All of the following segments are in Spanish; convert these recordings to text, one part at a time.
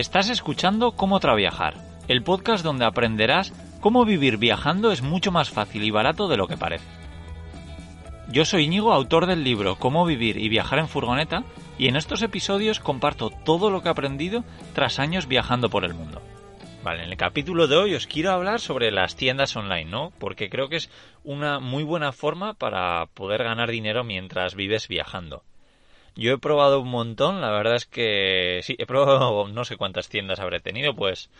Estás escuchando Cómo Traviajar, el podcast donde aprenderás cómo vivir viajando es mucho más fácil y barato de lo que parece. Yo soy Íñigo, autor del libro Cómo vivir y viajar en furgoneta, y en estos episodios comparto todo lo que he aprendido tras años viajando por el mundo. Vale, en el capítulo de hoy os quiero hablar sobre las tiendas online, ¿no? Porque creo que es una muy buena forma para poder ganar dinero mientras vives viajando. Yo he probado un montón, la verdad es que sí, he probado no sé cuántas tiendas habré tenido, pues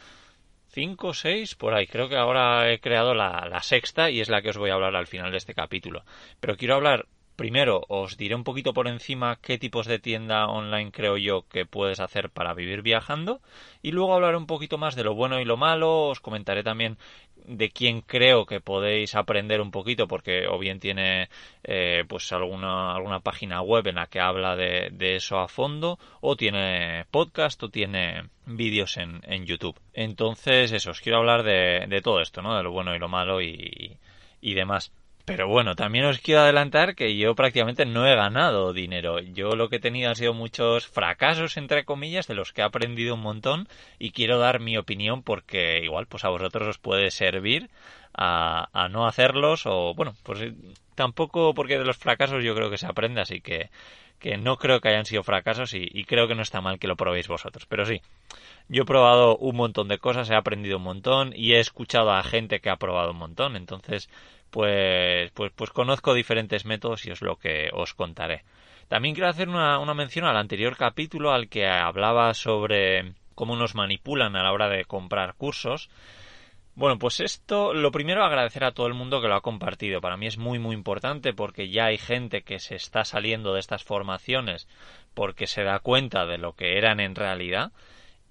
cinco o seis por ahí. Creo que ahora he creado la, la sexta y es la que os voy a hablar al final de este capítulo. Pero quiero hablar Primero, os diré un poquito por encima qué tipos de tienda online creo yo que puedes hacer para vivir viajando y luego hablaré un poquito más de lo bueno y lo malo, os comentaré también de quién creo que podéis aprender un poquito porque o bien tiene eh, pues alguna, alguna página web en la que habla de, eso a fondo o tiene podcast o tiene vídeos en, en YouTube. Entonces eso, os quiero hablar de, de todo esto, ¿no? De lo bueno y lo malo y, y demás. Pero bueno, también os quiero adelantar que yo prácticamente no he ganado dinero. Yo lo que he tenido han sido muchos fracasos, entre comillas, de los que he aprendido un montón y quiero dar mi opinión porque igual pues a vosotros os puede servir a, a no hacerlos o bueno, pues eh, tampoco porque de los fracasos yo creo que se aprende, así que, que no creo que hayan sido fracasos y, y creo que no está mal que lo probéis vosotros. Pero sí, yo he probado un montón de cosas, he aprendido un montón y he escuchado a gente que ha probado un montón, entonces pues, pues, pues conozco diferentes métodos y es lo que os contaré. También quiero hacer una, una mención al anterior capítulo al que hablaba sobre cómo nos manipulan a la hora de comprar cursos. Bueno, pues esto, lo primero agradecer a todo el mundo que lo ha compartido. Para mí es muy muy importante porque ya hay gente que se está saliendo de estas formaciones porque se da cuenta de lo que eran en realidad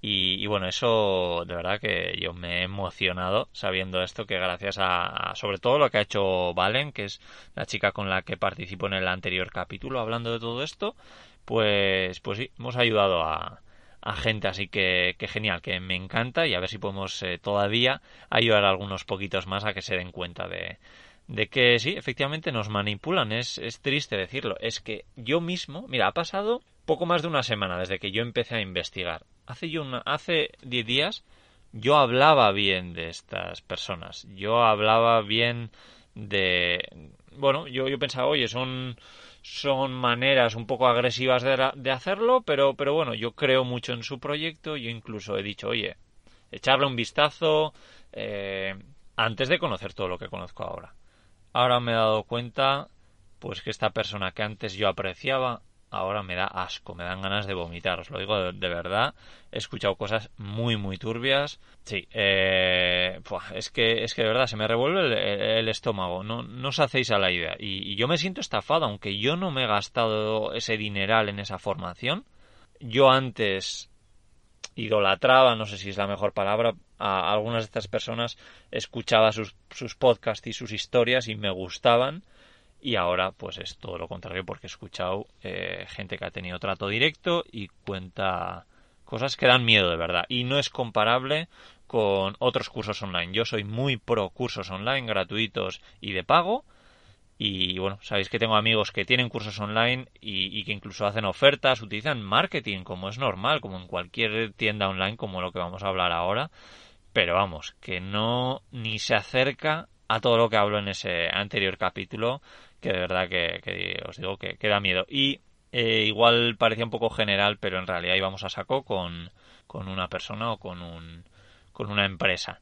y, bueno, eso de verdad que yo me he emocionado sabiendo esto, que gracias a, sobre todo lo que ha hecho Valen, que es la chica con la que participo en el anterior capítulo hablando de todo esto, pues, pues sí, hemos ayudado a, a gente, así que, que, genial, que me encanta y a ver si podemos eh, todavía ayudar a algunos poquitos más a que se den cuenta de, de que sí, efectivamente nos manipulan, es, es triste decirlo, es que yo mismo, mira, ha pasado poco más de una semana desde que yo empecé a investigar hace yo una, hace 10 días yo hablaba bien de estas personas. Yo hablaba bien de bueno, yo, yo pensaba, oye, son son maneras un poco agresivas de, de, hacerlo, pero, pero bueno, yo creo mucho en su proyecto. Yo incluso he dicho, oye, echarle un vistazo eh, antes de conocer todo lo que conozco ahora. Ahora me he dado cuenta, pues que esta persona que antes yo apreciaba ahora me da asco, me dan ganas de vomitar, os lo digo de, verdad. He escuchado cosas muy, muy turbias. Sí, eh, es, que, es que de verdad se me revuelve el, estómago, no, no os hacéis a la idea. Y, yo me siento estafado, aunque yo no me he gastado ese dineral en esa formación. Yo antes idolatraba, no sé si es la mejor palabra, a algunas de estas personas, escuchaba sus, sus podcasts y sus historias y me gustaban y ahora pues es todo lo contrario porque he escuchado eh, gente que ha tenido trato directo y cuenta cosas que dan miedo de verdad. Y no es comparable con otros cursos online. Yo soy muy pro cursos online gratuitos y de pago. Y bueno, sabéis que tengo amigos que tienen cursos online y, y, que incluso hacen ofertas, utilizan marketing como es normal, como en cualquier tienda online como lo que vamos a hablar ahora, pero vamos, que no ni se acerca a todo lo que hablo en ese anterior capítulo que de verdad que, os digo que, da miedo. Y eh, igual parecía un poco general, pero en realidad íbamos a saco con, con una persona o con, un, con una empresa.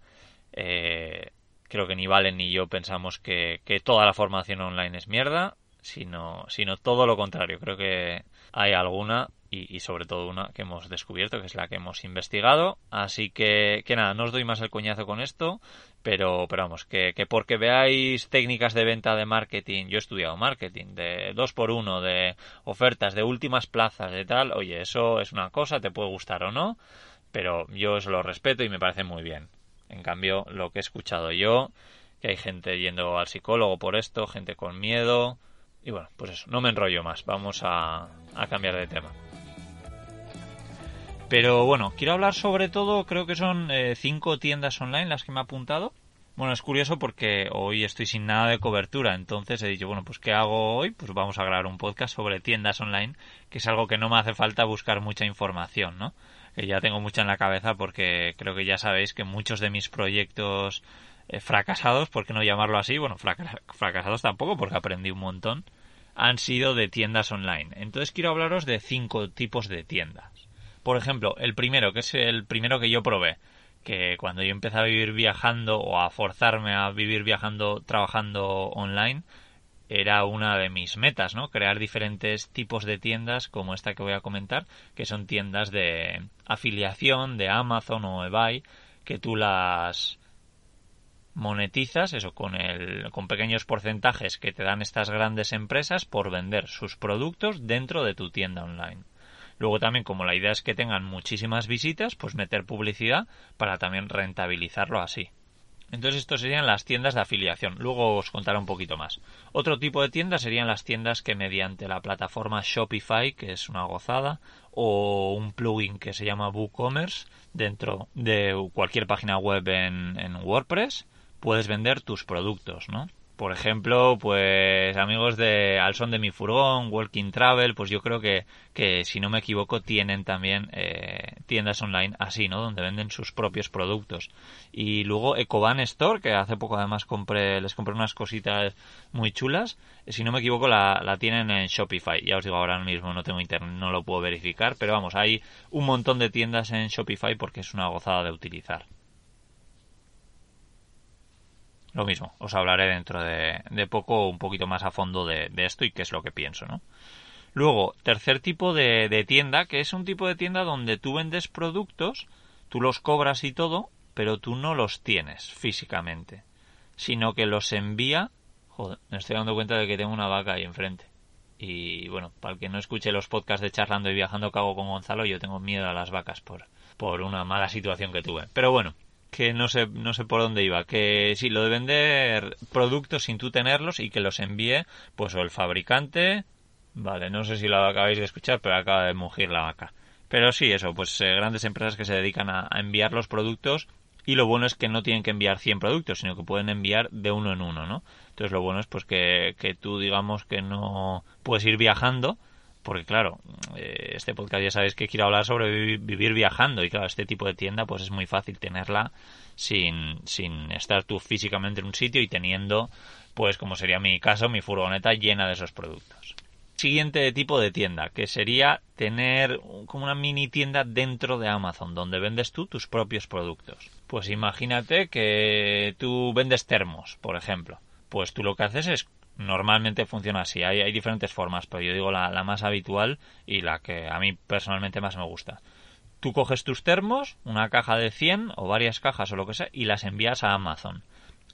Eh, creo que ni Valen ni yo pensamos que, que toda la formación online es mierda, sino, sino todo lo contrario. Creo que hay alguna y, sobre todo una que hemos descubierto, que es la que hemos investigado. Así que, que nada, no os doy más el coñazo con esto, pero, pero vamos, que, que porque veáis técnicas de venta de marketing, yo he estudiado marketing, de dos por uno, de ofertas, de últimas plazas, de tal, oye, eso es una cosa, te puede gustar o no, pero yo os lo respeto y me parece muy bien. En cambio, lo que he escuchado yo, que hay gente yendo al psicólogo por esto, gente con miedo, y bueno, pues eso, no me enrollo más, vamos a, a cambiar de tema. Pero bueno, quiero hablar sobre todo, creo que son eh, cinco tiendas online las que me he apuntado. Bueno, es curioso porque hoy estoy sin nada de cobertura, entonces he dicho, bueno, pues ¿qué hago hoy? Pues vamos a grabar un podcast sobre tiendas online, que es algo que no me hace falta buscar mucha información, ¿no? que ya tengo mucha en la cabeza porque creo que ya sabéis que muchos de mis proyectos eh, fracasados, ¿por qué no llamarlo así? Bueno, fracasados tampoco porque aprendí un montón, han sido de tiendas online. Entonces quiero hablaros de cinco tipos de tiendas. Por ejemplo, el primero, que es el primero que yo probé, que cuando yo empecé a vivir viajando o a forzarme a vivir viajando, trabajando online, era una de mis metas, ¿no? Crear diferentes tipos de tiendas como esta que voy a comentar, que son tiendas de afiliación de Amazon o eBay, que tú las monetizas, eso con el con pequeños porcentajes que te dan estas grandes empresas por vender sus productos dentro de tu tienda online. Luego también, como la idea es que tengan muchísimas visitas, pues meter publicidad para también rentabilizarlo así. Entonces, esto serían las tiendas de afiliación. Luego os contaré un poquito más. Otro tipo de tiendas serían las tiendas que mediante la plataforma Shopify, que es una gozada, o un plugin que se llama WooCommerce dentro de cualquier página web en, en WordPress, puedes vender tus productos, ¿no? por ejemplo, pues amigos de Al son de mi furgón, Walking Travel, pues yo creo que, que si no me equivoco tienen también eh, tiendas online así, ¿no? Donde venden sus propios productos. Y luego Ecoban Store, que hace poco además compré, les compré unas cositas muy chulas, si no me equivoco la, la tienen en Shopify. Ya os digo ahora mismo no tengo internet, no lo puedo verificar, pero vamos, hay un montón de tiendas en Shopify porque es una gozada de utilizar. Lo mismo, os hablaré dentro de, poco un poquito más a fondo de, esto y qué es lo que pienso, ¿no? Luego, tercer tipo de, tienda, que es un tipo de tienda donde tú vendes productos, tú los cobras y todo, pero tú no los tienes físicamente, sino que los envía. Joder, me estoy dando cuenta de que tengo una vaca ahí enfrente. Y bueno, para el que no escuche los podcasts de charlando y viajando que hago con Gonzalo, yo tengo miedo a las vacas por, por una mala situación que tuve. Pero bueno, que no sé, no sé por dónde iba, que sí, lo de vender productos sin tú tenerlos y que los envíe, pues o el fabricante, vale, no sé si lo acabáis de escuchar, pero acaba de mugir la vaca. Pero sí, eso, pues eh, grandes empresas que se dedican a, enviar los productos y lo bueno es que no tienen que enviar 100 productos, sino que pueden enviar de uno en uno, ¿no? Entonces lo bueno es pues que, que tú digamos que no puedes ir viajando, porque claro, eh, este podcast ya sabéis que quiero hablar sobre vivir viajando y claro, este tipo de tienda pues es muy fácil tenerla sin, sin estar tú físicamente en un sitio y teniendo pues como sería mi caso, mi furgoneta llena de esos productos. Siguiente tipo de tienda, que sería tener como una mini tienda dentro de Amazon, donde vendes tú tus propios productos. Pues imagínate que tú vendes termos, por ejemplo. Pues tú lo que haces es normalmente funciona así. Hay, hay diferentes formas, pero yo digo la, más habitual y la que a mí personalmente más me gusta. Tú coges tus termos, una caja de 100 o varias cajas o lo que sea, y las envías a Amazon.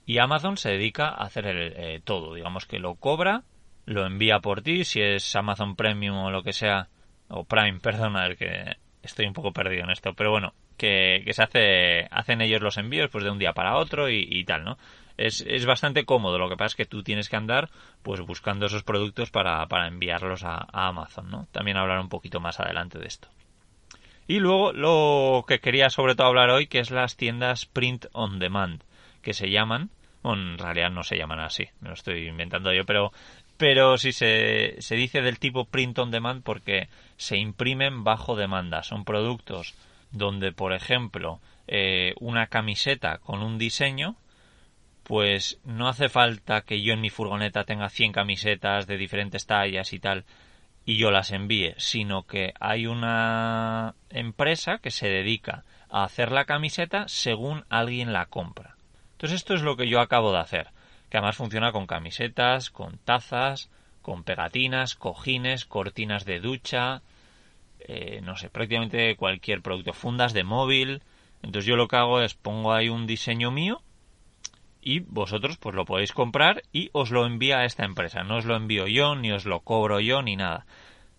Y Amazon se dedica a hacer el, eh, todo. Digamos que lo cobra, lo envía por ti, si es Amazon Premium o lo que sea, o Prime, perdona, el que estoy un poco perdido en esto, pero bueno, que, se hace, hacen ellos los envíos pues de un día para otro y tal, ¿no? Es, es bastante cómodo. Lo que pasa es que tú tienes que andar pues buscando esos productos para, para enviarlos a, Amazon, ¿no? También hablar un poquito más adelante de esto. Y luego lo que quería sobre todo hablar hoy, que es las tiendas print on demand, que se llaman, bueno, en realidad no se llaman así, me lo estoy inventando yo, pero, pero sí se, se dice del tipo print on demand porque se imprimen bajo demanda. Son productos donde, por ejemplo, eh, una camiseta con un diseño pues no hace falta que yo en mi furgoneta tenga 100 camisetas de diferentes tallas y tal y yo las envíe, sino que hay una empresa que se dedica a hacer la camiseta según alguien la compra. Entonces esto es lo que yo acabo de hacer, que además funciona con camisetas, con tazas, con pegatinas, cojines, cortinas de ducha, eh, no sé, prácticamente cualquier producto, fundas de móvil. Entonces yo lo que hago es pongo ahí un diseño mío y vosotros pues lo podéis comprar y os lo envía a esta empresa. No os lo envío yo, ni os lo cobro yo, ni nada.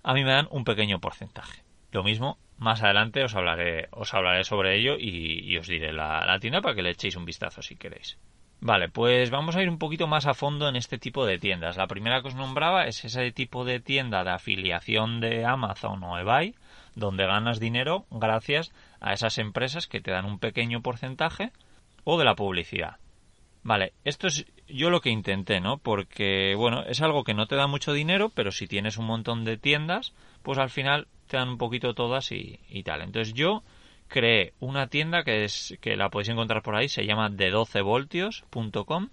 A mí me dan un pequeño porcentaje. Lo mismo, más adelante os hablaré, os hablaré sobre ello y, os diré la, la, tienda para que le echéis un vistazo si queréis. Vale, pues vamos a ir un poquito más a fondo en este tipo de tiendas. La primera que os nombraba es ese tipo de tienda de afiliación de Amazon o eBay, donde ganas dinero gracias a esas empresas que te dan un pequeño porcentaje o de la publicidad. Vale, esto es yo lo que intenté, ¿no? Porque, bueno, es algo que no te da mucho dinero, pero si tienes un montón de tiendas, pues al final te dan un poquito todas y, tal. Entonces yo creé una tienda que es que la podéis encontrar por ahí, se llama de 12voltios.com,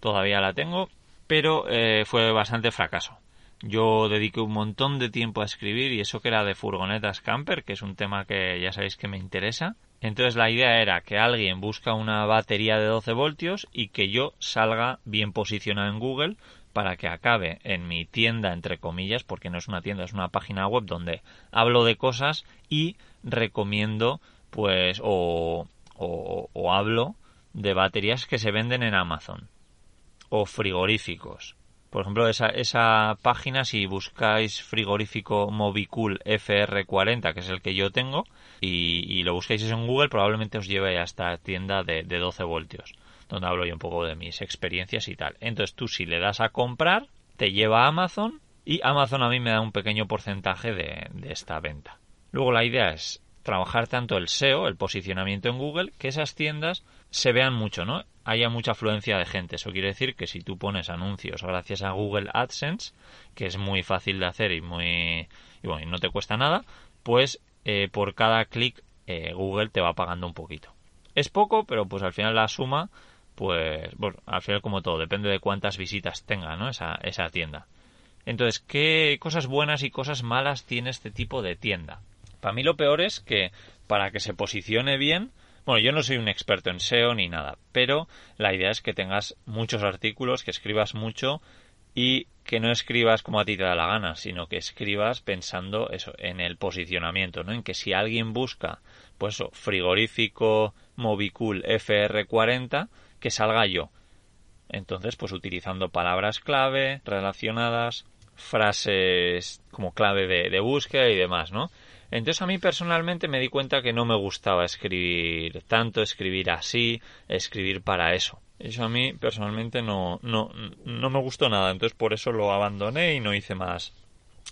todavía la tengo, pero eh, fue bastante fracaso. Yo dediqué un montón de tiempo a escribir y eso que era de furgonetas camper, que es un tema que ya sabéis que me interesa. Entonces la idea era que alguien busca una batería de 12 voltios y que yo salga bien posicionado en Google para que acabe en mi tienda, entre comillas, porque no es una tienda, es una página web donde hablo de cosas y recomiendo, pues, o, o, hablo de baterías que se venden en Amazon o frigoríficos. Por ejemplo, esa, esa página, si buscáis frigorífico Mobicool FR40, que es el que yo tengo, y, lo buscáis en Google, probablemente os lleve a esta tienda de, de 12 voltios donde hablo yo un poco de mis experiencias y tal. Entonces tú si le das a comprar, te lleva a Amazon y Amazon a mí me da un pequeño porcentaje de, esta venta. Luego la idea es trabajar tanto el SEO, el posicionamiento en Google, que esas tiendas se vean mucho, ¿no? Haya mucha afluencia de gente. Eso quiere decir que si tú pones anuncios gracias a Google AdSense, que es muy fácil de hacer y muy y bueno, y no te cuesta nada, pues eh, por cada clic eh, Google te va pagando un poquito. Es poco, pero pues al final la suma pues, bueno, al final como todo, depende de cuántas visitas tenga, ¿no? Esa, esa tienda. Entonces, ¿qué cosas buenas y cosas malas tiene este tipo de tienda? Para mí lo peor es que para que se posicione bien, bueno, yo no soy un experto en SEO ni nada, pero la idea es que tengas muchos artículos, que escribas mucho y que no escribas como a ti te da la gana, sino que escribas pensando eso, en el posicionamiento, ¿no? En que si alguien busca, pues eso, frigorífico Mobicool FR40, que salga yo. Entonces, pues utilizando palabras clave relacionadas, frases como clave de, búsqueda y demás, ¿no? Entonces a mí personalmente me di cuenta que no me gustaba escribir tanto, escribir así, escribir para eso. Eso a mí personalmente no, no, no me gustó nada, entonces por eso lo abandoné y no hice más,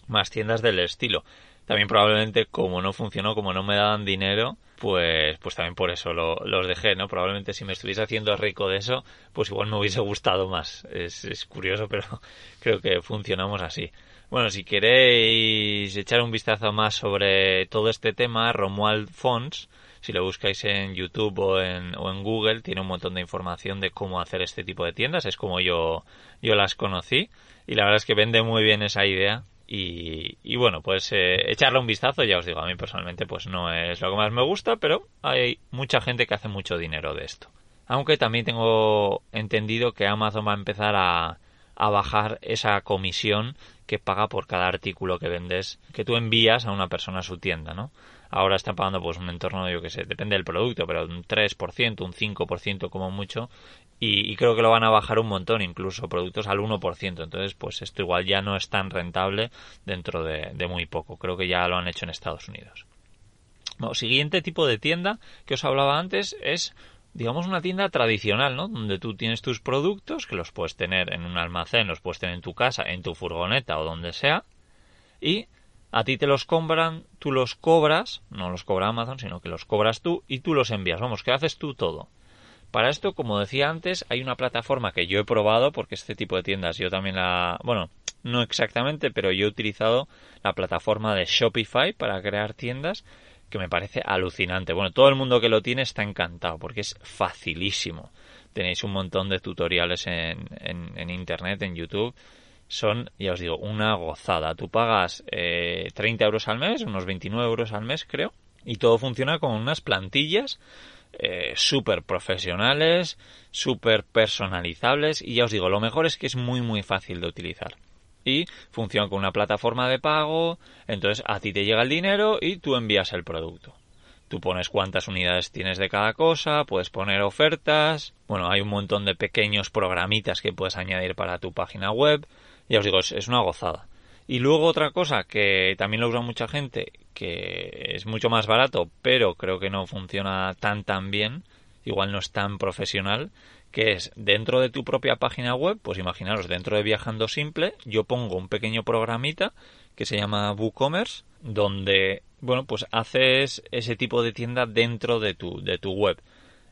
más tiendas del estilo. También probablemente como no funcionó, como no me daban dinero, pues, pues también por eso lo, los dejé, ¿no? Probablemente si me estuviese haciendo rico de eso, pues igual me hubiese gustado más. Es, es curioso, pero creo que funcionamos así. Bueno, si queréis echar un vistazo más sobre todo este tema, Romuald Fons, si lo buscáis en YouTube o en, o en Google, tiene un montón de información de cómo hacer este tipo de tiendas. Es como yo, yo las conocí. Y la verdad es que vende muy bien esa idea y, bueno, pues eh, echarle un vistazo, ya os digo, a mí personalmente pues no es lo que más me gusta, pero hay mucha gente que hace mucho dinero de esto. Aunque también tengo entendido que Amazon va a empezar a, a bajar esa comisión que paga por cada artículo que vendes, que tú envías a una persona a su tienda, ¿no? Ahora están pagando pues un entorno, yo que sé, depende del producto, pero un 3%, un 5% como mucho, y, creo que lo van a bajar un montón, incluso productos al 1%. Entonces, pues esto igual ya no es tan rentable dentro de, muy poco. Creo que ya lo han hecho en Estados Unidos. Bueno, siguiente tipo de tienda que os hablaba antes es digamos una tienda tradicional, ¿no? Donde tú tienes tus productos, que los puedes tener en un almacén, los puedes tener en tu casa, en tu furgoneta o donde sea, y a ti te los compran, tú los cobras, no los cobra Amazon, sino que los cobras tú y tú los envías. Vamos, que haces tú todo. Para esto, como decía antes, hay una plataforma que yo he probado, porque este tipo de tiendas yo también la... Bueno, no exactamente, pero yo he utilizado la plataforma de Shopify para crear tiendas, que me parece alucinante. Bueno, todo el mundo que lo tiene está encantado, porque es facilísimo. Tenéis un montón de tutoriales en, Internet, en YouTube. Son, ya os digo, una gozada. Tú pagas eh, 30 euros al mes, unos 29 euros al mes, creo, y todo funciona con unas plantillas eh, súper profesionales, súper personalizables y ya os digo, lo mejor es que es muy muy fácil de utilizar. Y funciona con una plataforma de pago, entonces a ti te llega el dinero y tú envías el producto. Tú pones cuántas unidades tienes de cada cosa, puedes poner ofertas, bueno, hay un montón de pequeños programitas que puedes añadir para tu página web. Ya os digo, es una gozada. Y luego otra cosa que también lo usa mucha gente, que es mucho más barato, pero creo que no funciona tan tan bien, igual no es tan profesional, que es dentro de tu propia página web, pues imaginaros, dentro de Viajando Simple, yo pongo un pequeño programita que se llama WooCommerce, donde, bueno, pues haces ese tipo de tienda dentro de tu, de tu web.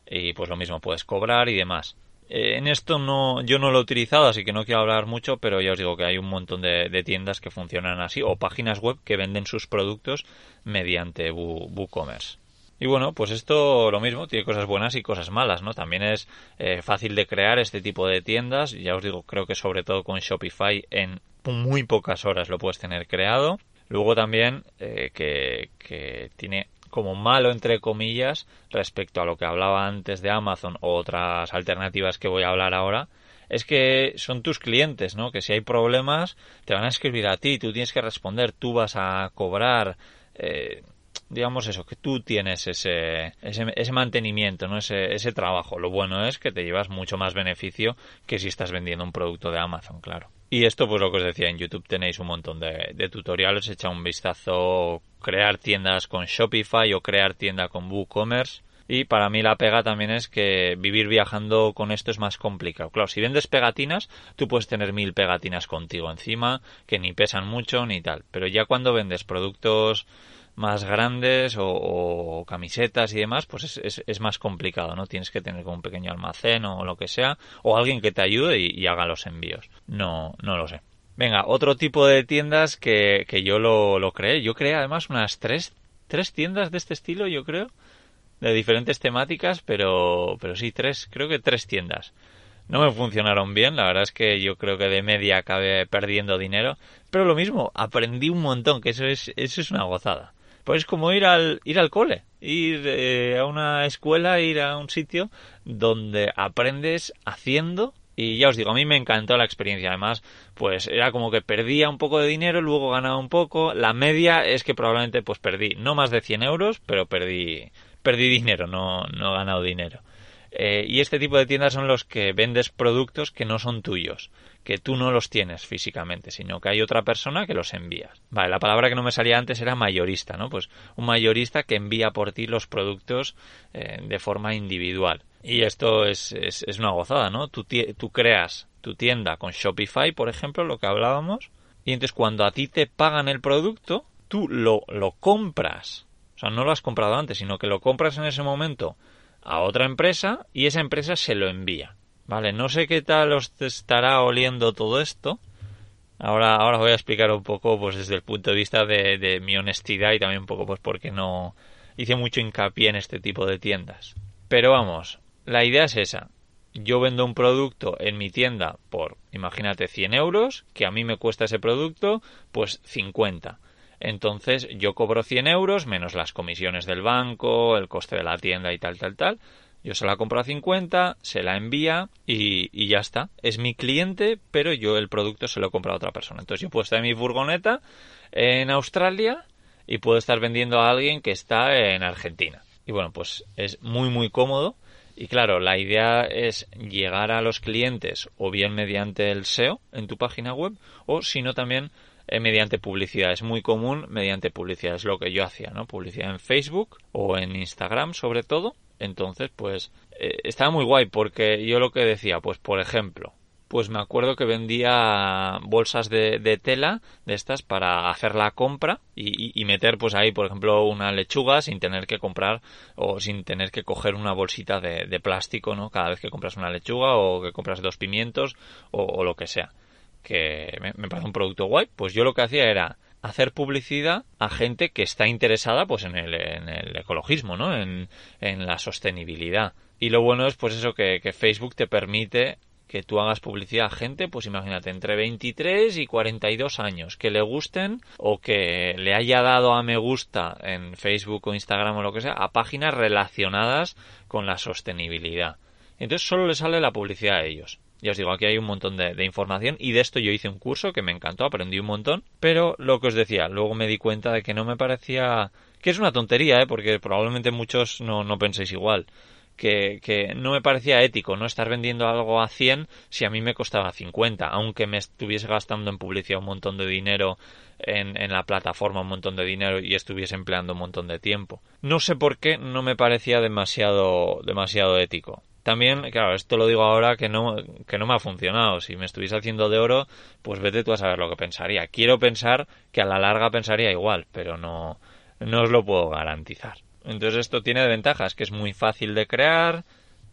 Y pues lo mismo, puedes cobrar y demás. Eh, en esto no, yo no lo he utilizado, así que no quiero hablar mucho, pero ya os digo que hay un montón de, tiendas que funcionan así o páginas web que venden sus productos mediante WooCommerce. Y bueno, pues esto lo mismo, tiene cosas buenas y cosas malas, ¿no? También es eh, fácil de crear este tipo de tiendas, ya os digo, creo que sobre todo con Shopify en muy pocas horas lo puedes tener creado. Luego también eh, que, que tiene como malo entre comillas respecto a lo que hablaba antes de Amazon o otras alternativas que voy a hablar ahora, es que son tus clientes, ¿no? Que si hay problemas te van a escribir a ti, tú tienes que responder, tú vas a cobrar. Eh, digamos eso, que tú tienes ese, ese, mantenimiento, ¿no? Ese, ese trabajo. Lo bueno es que te llevas mucho más beneficio que si estás vendiendo un producto de Amazon, claro. Y esto, pues lo que os decía, en YouTube tenéis un montón de, de tutoriales, echa un vistazo, crear tiendas con Shopify o crear tienda con WooCommerce. Y para mí la pega también es que vivir viajando con esto es más complicado. Claro, si vendes pegatinas, tú puedes tener mil pegatinas contigo encima, que ni pesan mucho ni tal. Pero ya cuando vendes productos más grandes o, camisetas y demás, pues es, es, más complicado, ¿no? Tienes que tener como un pequeño almacén o lo que sea, o alguien que te ayude y, haga los envíos. No, no lo sé. Venga, otro tipo de tiendas que, que yo lo, lo creé. Yo creé además unas tres, tres tiendas de este estilo, yo creo, de diferentes temáticas, pero, pero sí, tres, creo que tres tiendas. No me funcionaron bien, la verdad es que yo creo que de media acabé perdiendo dinero, pero lo mismo, aprendí un montón, que eso es, eso es una gozada. Pues es como ir al, ir al cole, ir eh, a una escuela, ir a un sitio donde aprendes haciendo y ya os digo, a mí me encantó la experiencia. Además, pues era como que perdía un poco de dinero, luego ganaba un poco. La media es que probablemente pues perdí no más de 100 euros, pero perdí, perdí dinero, no, no he ganado dinero. Eh, y este tipo de tiendas son los que vendes productos que no son tuyos, que tú no los tienes físicamente, sino que hay otra persona que los envía. Vale, la palabra que no me salía antes era mayorista, ¿no? Pues un mayorista que envía por ti los productos eh, de forma individual. Y esto es, es, es una gozada, ¿no? Tú, tú creas tu tienda con Shopify, por ejemplo, lo que hablábamos, y entonces cuando a ti te pagan el producto, tú lo, lo compras. O sea, no lo has comprado antes, sino que lo compras en ese momento a otra empresa y esa empresa se lo envía. Vale, no sé qué tal os estará oliendo todo esto. Ahora, ahora voy a explicar un poco, pues desde el punto de vista de, de mi honestidad y también un poco, pues porque no hice mucho hincapié en este tipo de tiendas. Pero vamos, la idea es esa. Yo vendo un producto en mi tienda por, imagínate, 100 euros, que a mí me cuesta ese producto, pues 50. Entonces yo cobro 100 euros menos las comisiones del banco, el coste de la tienda y tal, tal, tal. Yo se la compro a 50, se la envía y, y, ya está. Es mi cliente, pero yo el producto se lo compro a otra persona. Entonces yo puedo estar en mi furgoneta en Australia y puedo estar vendiendo a alguien que está en Argentina. Y bueno, pues es muy muy cómodo. Y claro, la idea es llegar a los clientes o bien mediante el SEO en tu página web o si no también eh, mediante publicidad. Es muy común mediante publicidad. Es lo que yo hacía, ¿no? Publicidad en Facebook o en Instagram sobre todo. Entonces, pues eh, estaba muy guay porque yo lo que decía, pues por ejemplo, pues me acuerdo que vendía bolsas de, tela de estas para hacer la compra y, meter pues ahí por ejemplo una lechuga sin tener que comprar o sin tener que coger una bolsita de, plástico no cada vez que compras una lechuga o que compras dos pimientos o lo que sea que me, parece un producto guay, pues yo lo que hacía era hacer publicidad a gente que está interesada pues en el, en el ecologismo, ¿no? En, la sostenibilidad. Y lo bueno es pues eso que, que, Facebook te permite que tú hagas publicidad a gente, pues imagínate, entre 23 y 42 años, que le gusten o que le haya dado a me gusta en Facebook o Instagram o lo que sea, a páginas relacionadas con la sostenibilidad. Entonces solo le sale la publicidad a ellos. Ya os digo, aquí hay un montón de, información y de esto yo hice un curso que me encantó, aprendí un montón, pero lo que os decía, luego me di cuenta de que no me parecía... que es una tontería, ¿eh? porque probablemente muchos no, no penséis igual. Que, que, no me parecía ético no estar vendiendo algo a 100 si a mí me costaba 50, aunque me estuviese gastando en publicidad un montón de dinero en, en, la plataforma, un montón de dinero y estuviese empleando un montón de tiempo. No sé por qué no me parecía demasiado, demasiado ético. También, claro, esto lo digo ahora que no, que no me ha funcionado. Si me estuviese haciendo de oro, pues vete tú a saber lo que pensaría. Quiero pensar que a la larga pensaría igual, pero no, no os lo puedo garantizar. Entonces esto tiene ventajas, que es muy fácil de crear,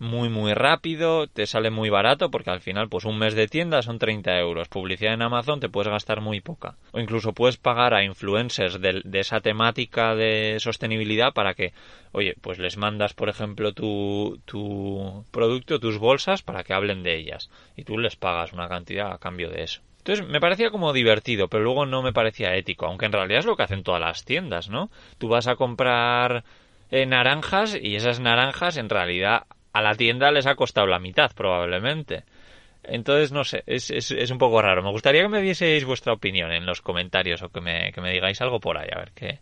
muy muy rápido, te sale muy barato porque al final pues un mes de tienda son 30 euros, publicidad en Amazon te puedes gastar muy poca o incluso puedes pagar a influencers de, esa temática de sostenibilidad para que, oye, pues les mandas por ejemplo tu, tu producto, tus bolsas para que hablen de ellas y tú les pagas una cantidad a cambio de eso. Entonces me parecía como divertido, pero luego no me parecía ético, aunque en realidad es lo que hacen todas las tiendas, ¿no? Tú vas a comprar eh, naranjas y esas naranjas en realidad a la tienda les ha costado la mitad probablemente. Entonces, no sé, es, es, es, un poco raro. Me gustaría que me dieseis vuestra opinión en los comentarios o que me, que me digáis algo por ahí, a ver qué,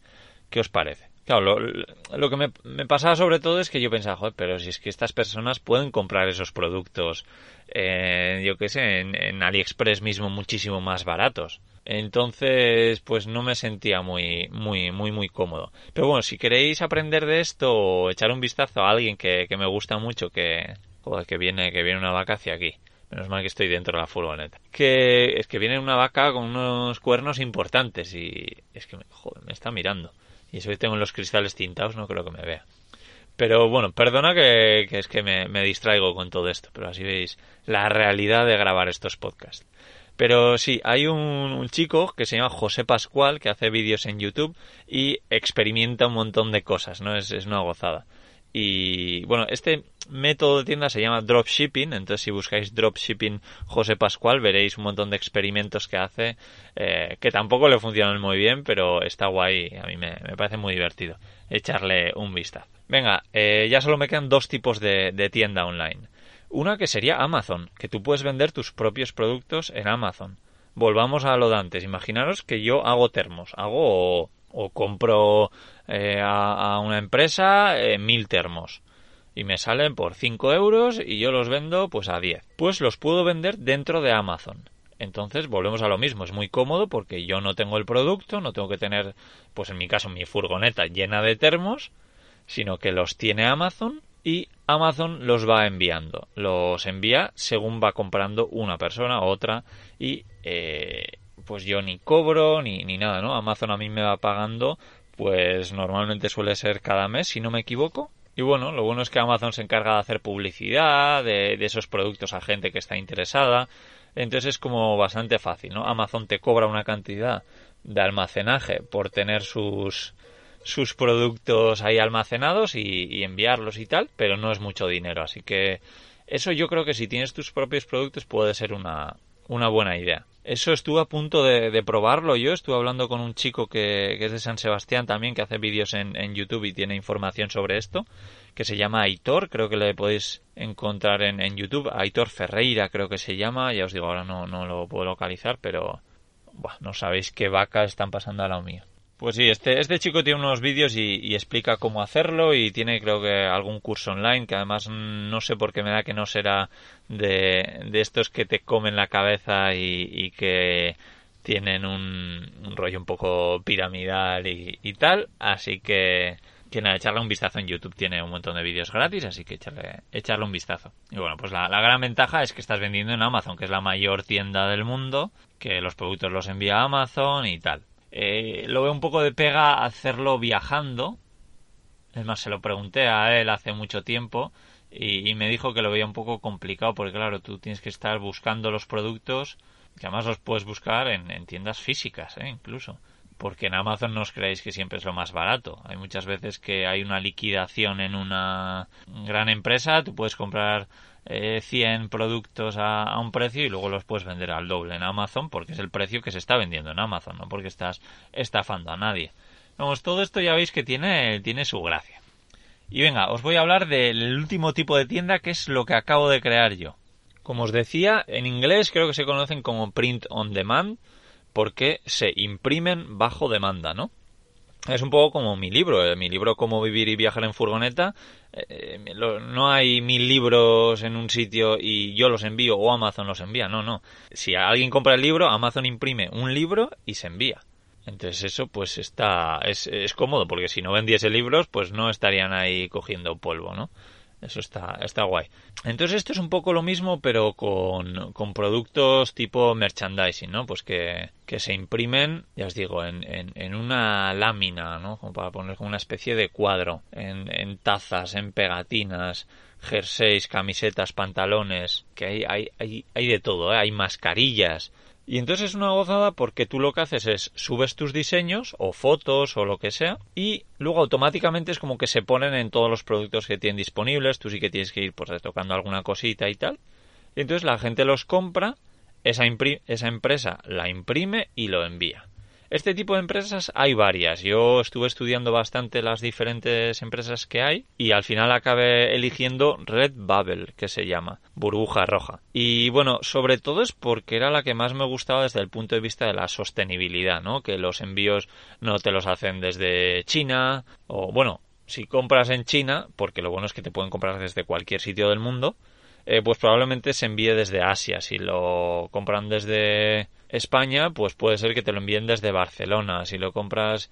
qué os parece. Claro, lo, que me, me, pasaba sobre todo es que yo pensaba, joder, pero si es que estas personas pueden comprar esos productos, eh, yo qué sé, en, en AliExpress mismo muchísimo más baratos. Entonces, pues no me sentía muy, muy, muy, muy cómodo. Pero bueno, si queréis aprender de esto o echar un vistazo a alguien que, que me gusta mucho, que, joder, que viene, que viene una vaca hacia aquí. Menos mal que estoy dentro de la furgoneta. Que es que viene una vaca con unos cuernos importantes y es que, joder, me está mirando. Y eso que tengo los cristales tintados, no creo que me vea. Pero bueno, perdona que, que es que me, me distraigo con todo esto, pero así veis la realidad de grabar estos podcasts. Pero sí, hay un, chico que se llama José Pascual que hace vídeos en YouTube y experimenta un montón de cosas, ¿no? Es, es una gozada. Y bueno, este método de tienda se llama dropshipping, entonces si buscáis dropshipping José Pascual veréis un montón de experimentos que hace, eh, que tampoco le funcionan muy bien, pero está guay, a mí me, parece muy divertido echarle un vistazo. Venga, eh, ya solo me quedan dos tipos de, de tienda online. Una que sería Amazon, que tú puedes vender tus propios productos en Amazon. Volvamos a lo de antes. Imaginaros que yo hago termos, hago o, compro eh, a, una empresa eh, mil termos y me salen por 5 euros y yo los vendo pues a 10. Pues los puedo vender dentro de Amazon. Entonces volvemos a lo mismo, es muy cómodo porque yo no tengo el producto, no tengo que tener, pues en mi caso, mi furgoneta llena de termos, sino que los tiene Amazon y Amazon los va enviando. Los envía según va comprando una persona, otra y eh, pues yo ni cobro ni, ni nada, ¿no? Amazon a mí me va pagando pues normalmente suele ser cada mes si no me equivoco. Y bueno, lo bueno es que Amazon se encarga de hacer publicidad de, de esos productos a gente que está interesada. Entonces es como bastante fácil, ¿no? Amazon te cobra una cantidad de almacenaje por tener sus sus productos ahí almacenados y, enviarlos y tal, pero no es mucho dinero. Así que eso yo creo que si tienes tus propios productos puede ser una, una buena idea. Eso estuve a punto de, probarlo yo. Estuve hablando con un chico que, es de San Sebastián también, que hace vídeos en, YouTube y tiene información sobre esto, que se llama Aitor. Creo que le podéis encontrar en, YouTube. Aitor Ferreira creo que se llama. Ya os digo, ahora no, no lo puedo localizar, pero no sabéis qué vaca están pasando a la mía. Pues sí, este, este chico tiene unos vídeos y, explica cómo hacerlo y tiene creo que algún curso online que además no sé por qué me da que no será de, de estos que te comen la cabeza y, que tienen un, rollo un poco piramidal y, tal, así que que nada, echarle un vistazo en YouTube tiene un montón de vídeos gratis, así que echarle, echarle un vistazo. Y bueno, pues la, la, gran ventaja es que estás vendiendo en Amazon, que es la mayor tienda del mundo, que los productos los envía Amazon y tal. Eh, lo veo un poco de pega hacerlo viajando. Es más, se lo pregunté a él hace mucho tiempo y, me dijo que lo veía un poco complicado porque, claro, tú tienes que estar buscando los productos que además los puedes buscar en, tiendas físicas, ¿eh? incluso. Porque en Amazon no os creéis que siempre es lo más barato. Hay muchas veces que hay una liquidación en una gran empresa, tú puedes comprar eh, 100 productos a, un precio y luego los puedes vender al doble en Amazon porque es el precio que se está vendiendo en Amazon, no porque estás estafando a nadie. Vamos, todo esto ya veis que tiene, tiene su gracia. Y venga, os voy a hablar del último tipo de tienda que es lo que acabo de crear yo. Como os decía, en inglés creo que se conocen como print on demand porque se imprimen bajo demanda, ¿no? Es un poco como mi libro, eh, mi libro Cómo vivir y viajar en furgoneta. Eh, no hay mil libros en un sitio y yo los envío o Amazon los envía, no, no. Si alguien compra el libro, Amazon imprime un libro y se envía. Entonces eso pues está es, es cómodo porque si no vendiese libros pues no estarían ahí cogiendo polvo, ¿no? Eso está, está guay. Entonces esto es un poco lo mismo, pero con, con productos tipo merchandising, ¿no? Pues que, que se imprimen, ya os digo, en, en, en, una lámina, ¿no? Como para poner como una especie de cuadro, en, en tazas, en pegatinas, jerseys, camisetas, pantalones, que hay, hay, hay, hay de todo, ¿eh? hay mascarillas. Y entonces es una gozada porque tú lo que haces es subes tus diseños o fotos o lo que sea y luego automáticamente es como que se ponen en todos los productos que tienen disponibles, tú sí que tienes que ir pues tocando alguna cosita y tal. Y entonces la gente los compra, esa, esa empresa la imprime y lo envía. Este tipo de empresas hay varias. Yo estuve estudiando bastante las diferentes empresas que hay y al final acabé eligiendo Redbubble, que se llama, burbuja roja. Y bueno, sobre todo es porque era la que más me gustaba desde el punto de vista de la sostenibilidad, ¿no? Que los envíos no te los hacen desde China o bueno, si compras en China, porque lo bueno es que te pueden comprar desde cualquier sitio del mundo, eh, pues probablemente se envíe desde Asia. Si lo compran desde España, pues puede ser que te lo envíen desde Barcelona. Si lo compras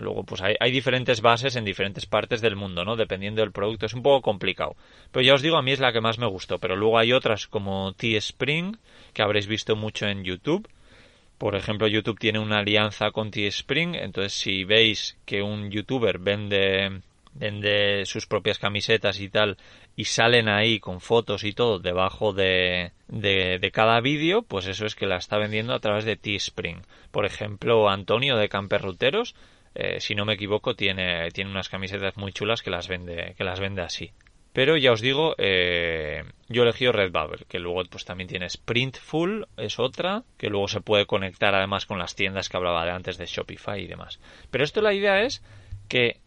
Luego, pues hay, hay, diferentes bases en diferentes partes del mundo, ¿no? Dependiendo del producto. Es un poco complicado. Pero ya os digo, a mí es la que más me gustó. Pero luego hay otras como T-Spring, que habréis visto mucho en YouTube. Por ejemplo, YouTube tiene una alianza con T-Spring. Entonces, si veis que un youtuber vende vende sus propias camisetas y tal y salen ahí con fotos y todo debajo de, de, cada vídeo, pues eso es que la está vendiendo a través de Teespring. Por ejemplo, Antonio de Camperruteros, eh, si no me equivoco, tiene, tiene unas camisetas muy chulas que las vende, que las vende así. Pero ya os digo, eh, yo elegí Redbubble, que luego pues también tiene Sprintful, es otra, que luego se puede conectar además con las tiendas que hablaba de antes de Shopify y demás. Pero esto la idea es que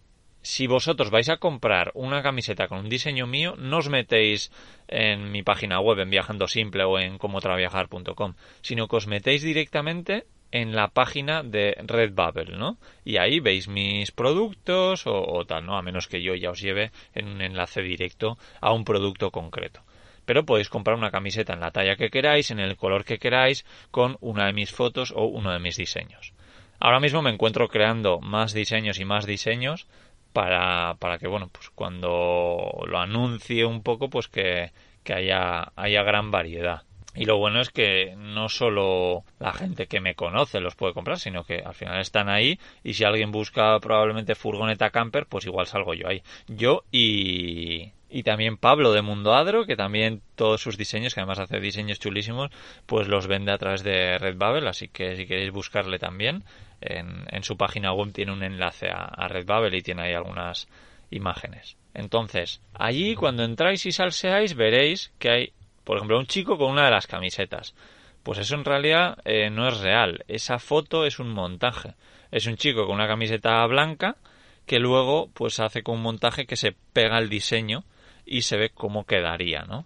si vosotros vais a comprar una camiseta con un diseño mío, no os metéis en mi página web, en Viajando Simple o en comotraviajar.com, sino que os metéis directamente en la página de Redbubble, ¿no? Y ahí veis mis productos o, tal, ¿no? A menos que yo ya os lleve en un enlace directo a un producto concreto. Pero podéis comprar una camiseta en la talla que queráis, en el color que queráis, con una de mis fotos o uno de mis diseños. Ahora mismo me encuentro creando más diseños y más diseños para, para que, bueno, pues cuando lo anuncie un poco, pues que, que haya, haya gran variedad. Y lo bueno es que no solo la gente que me conoce los puede comprar, sino que al final están ahí y si alguien busca probablemente furgoneta camper, pues igual salgo yo ahí. Yo y, y también Pablo de Mundo Adro, que también todos sus diseños, que además hace diseños chulísimos, pues los vende a través de Redbubble, así que si queréis buscarle también, en, su página web tiene un enlace a, a, Redbubble y tiene ahí algunas imágenes. Entonces, allí cuando entráis y salseáis veréis que hay, por ejemplo, un chico con una de las camisetas. Pues eso en realidad eh, no es real. Esa foto es un montaje. Es un chico con una camiseta blanca que luego pues hace con un montaje que se pega el diseño y se ve cómo quedaría, ¿no?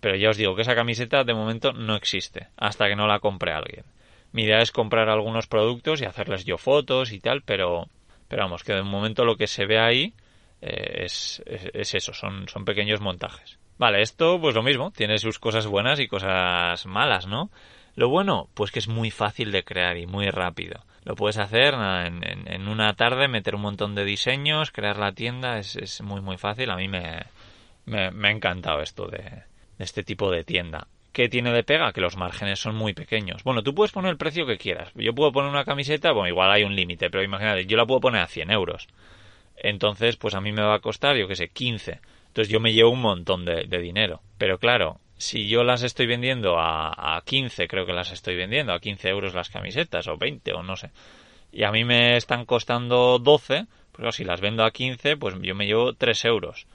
Pero ya os digo que esa camiseta de momento no existe hasta que no la compre alguien. Mi idea es comprar algunos productos y hacerles yo fotos y tal, pero, pero vamos, que de momento lo que se ve ahí eh, es, es, eso, son, son pequeños montajes. Vale, esto pues lo mismo, tiene sus cosas buenas y cosas malas, ¿no? Lo bueno, pues que es muy fácil de crear y muy rápido. Lo puedes hacer en, en, una tarde, meter un montón de diseños, crear la tienda, es, es muy muy fácil. A mí me, me, ha encantado esto de, de este tipo de tienda. ¿Qué tiene de pega? Que los márgenes son muy pequeños. Bueno, tú puedes poner el precio que quieras. Yo puedo poner una camiseta, bueno, igual hay un límite, pero imagínate, yo la puedo poner a 100 euros. Entonces, pues a mí me va a costar, yo qué sé, 15. Entonces yo me llevo un montón de, dinero. Pero claro, si yo las estoy vendiendo a, a 15, creo que las estoy vendiendo, a 15 euros las camisetas, o 20, o no sé. Y a mí me están costando 12, pues si las vendo a 15, pues yo me llevo 3 euros.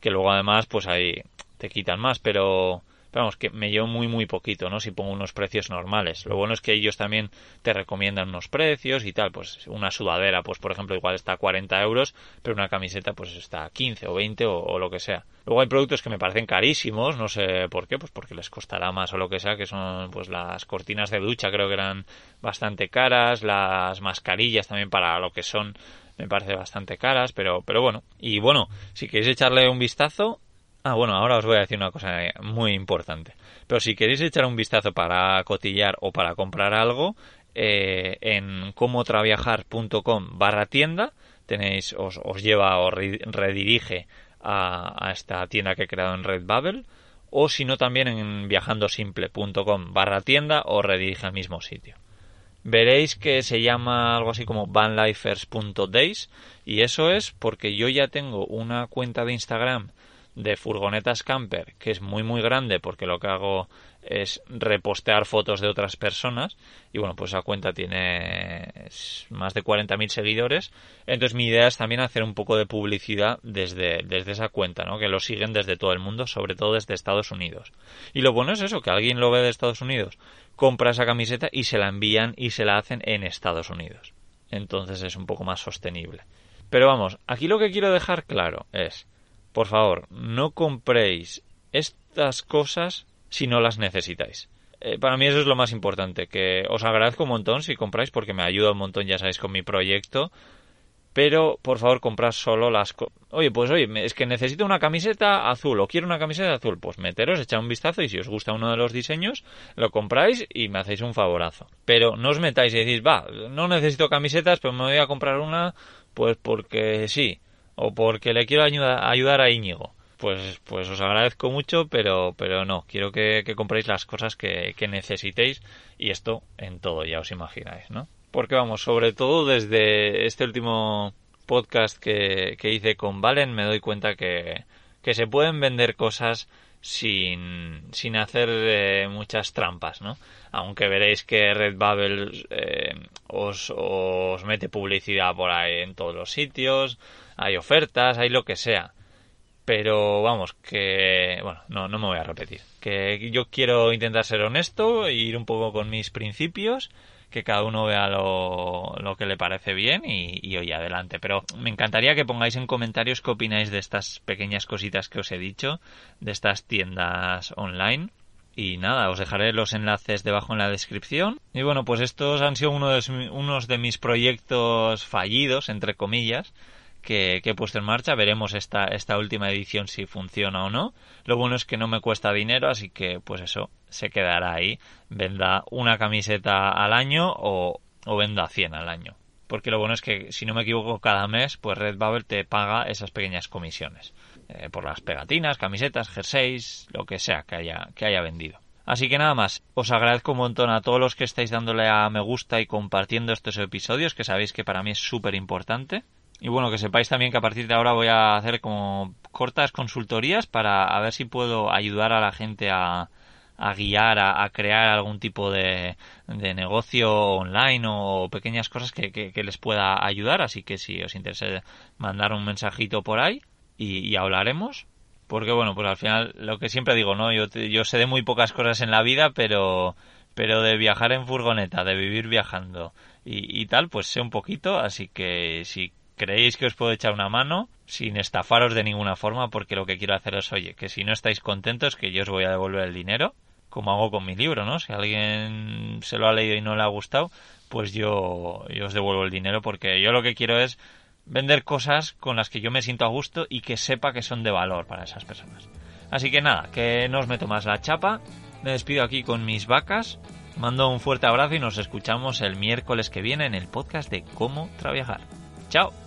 Que luego además, pues ahí te quitan más, pero vamos, que me llevo muy, muy poquito, ¿no? Si pongo unos precios normales. Lo bueno es que ellos también te recomiendan unos precios y tal. Pues una sudadera, pues por ejemplo, igual está a 40 euros, pero una camiseta, pues está a 15 o 20 o, lo que sea. Luego hay productos que me parecen carísimos, no sé por qué, pues porque les costará más o lo que sea, que son pues las cortinas de ducha, creo que eran bastante caras, las mascarillas también para lo que son me parece bastante caras, pero, pero bueno. Y bueno, si queréis echarle un vistazo, Ah, bueno, ahora os voy a decir una cosa muy importante. Pero si queréis echar un vistazo para cotillar o para comprar algo, eh, en comotraviajar.com barra tienda tenéis, os, os lleva o redirige a, esta tienda que he creado en Redbubble o si no también en viajandosimple.com barra tienda os redirige al mismo sitio. Veréis que se llama algo así como vanlifers.days y eso es porque yo ya tengo una cuenta de Instagram de furgonetas camper, que es muy muy grande porque lo que hago es repostear fotos de otras personas y bueno, pues esa cuenta tiene más de 40.000 seguidores. Entonces mi idea es también hacer un poco de publicidad desde, desde esa cuenta, ¿no? Que lo siguen desde todo el mundo, sobre todo desde Estados Unidos. Y lo bueno es eso, que alguien lo ve de Estados Unidos, compra esa camiseta y se la envían y se la hacen en Estados Unidos. Entonces es un poco más sostenible. Pero vamos, aquí lo que quiero dejar claro es, por favor, no compréis estas cosas si no las necesitáis. Eh, para mí eso es lo más importante, que os agradezco un montón si compráis porque me ayuda un montón, ya sabéis, con mi proyecto. Pero por favor comprad solo las... oye, pues oye, es que necesito una camiseta azul o quiero una camiseta azul. Pues meteros, echad un vistazo y si os gusta uno de los diseños, lo compráis y me hacéis un favorazo. Pero no os metáis y decís, va, no necesito camisetas, pero me voy a comprar una pues porque sí, o porque le quiero ayudar a Íñigo pues, pues os agradezco mucho, pero, pero no, quiero que, compréis las cosas que, necesitéis y esto en todo, ya os imagináis, ¿no? Porque vamos, sobre todo desde este último podcast que, hice con Valen me doy cuenta que, que se pueden vender cosas sin, sin hacer eh, muchas trampas, ¿no? Aunque veréis que Redbubble eh, os, os mete publicidad por ahí en todos los sitios, hay ofertas, hay lo que sea pero vamos, que bueno, no, no me voy a repetir. Que yo quiero intentar ser honesto e ir un poco con mis principios, que cada uno vea lo, lo que le parece bien y, y oye, adelante. Pero me encantaría que pongáis en comentarios qué opináis de estas pequeñas cositas que os he dicho, de estas tiendas online. Y nada, os dejaré los enlaces debajo en la descripción. Y bueno, pues estos han sido uno de, unos de mis proyectos fallidos, entre comillas que, he puesto en marcha. Veremos esta, esta última edición si funciona o no. Lo bueno es que no me cuesta dinero, así que pues eso se quedará ahí. Venda una camiseta al año o, o venda 100 al año. Porque lo bueno es que, si no me equivoco, cada mes, pues Redbubble te paga esas pequeñas comisiones. Eh, por las pegatinas, camisetas, jerseys, lo que sea que haya, que haya vendido. Así que nada más, os agradezco un montón a todos los que estáis dándole a me gusta y compartiendo estos episodios, que sabéis que para mí es súper importante. Y bueno, que sepáis también que a partir de ahora voy a hacer como cortas consultorías para a ver si puedo ayudar a la gente a, a guiar, a, crear algún tipo de, de, negocio online o pequeñas cosas que, que, les pueda ayudar. Así que si os interesa mandar un mensajito por ahí y, hablaremos. Porque bueno, pues al final lo que siempre digo, ¿no? Yo, yo sé de muy pocas cosas en la vida, pero, pero de viajar en furgoneta, de vivir viajando y, y tal, pues sé un poquito. Así que si creéis que os puedo echar una mano sin estafaros de ninguna forma porque lo que quiero hacer es, oye, que si no estáis contentos que yo os voy a devolver el dinero, como hago con mi libro, ¿no? Si alguien se lo ha leído y no le ha gustado, pues yo, yo os devuelvo el dinero porque yo lo que quiero es vender cosas con las que yo me siento a gusto y que sepa que son de valor para esas personas. Así que nada, que no os meto más la chapa, me despido aquí con mis vacas, mando un fuerte abrazo y nos escuchamos el miércoles que viene en el podcast de Cómo Trabajar. Chao.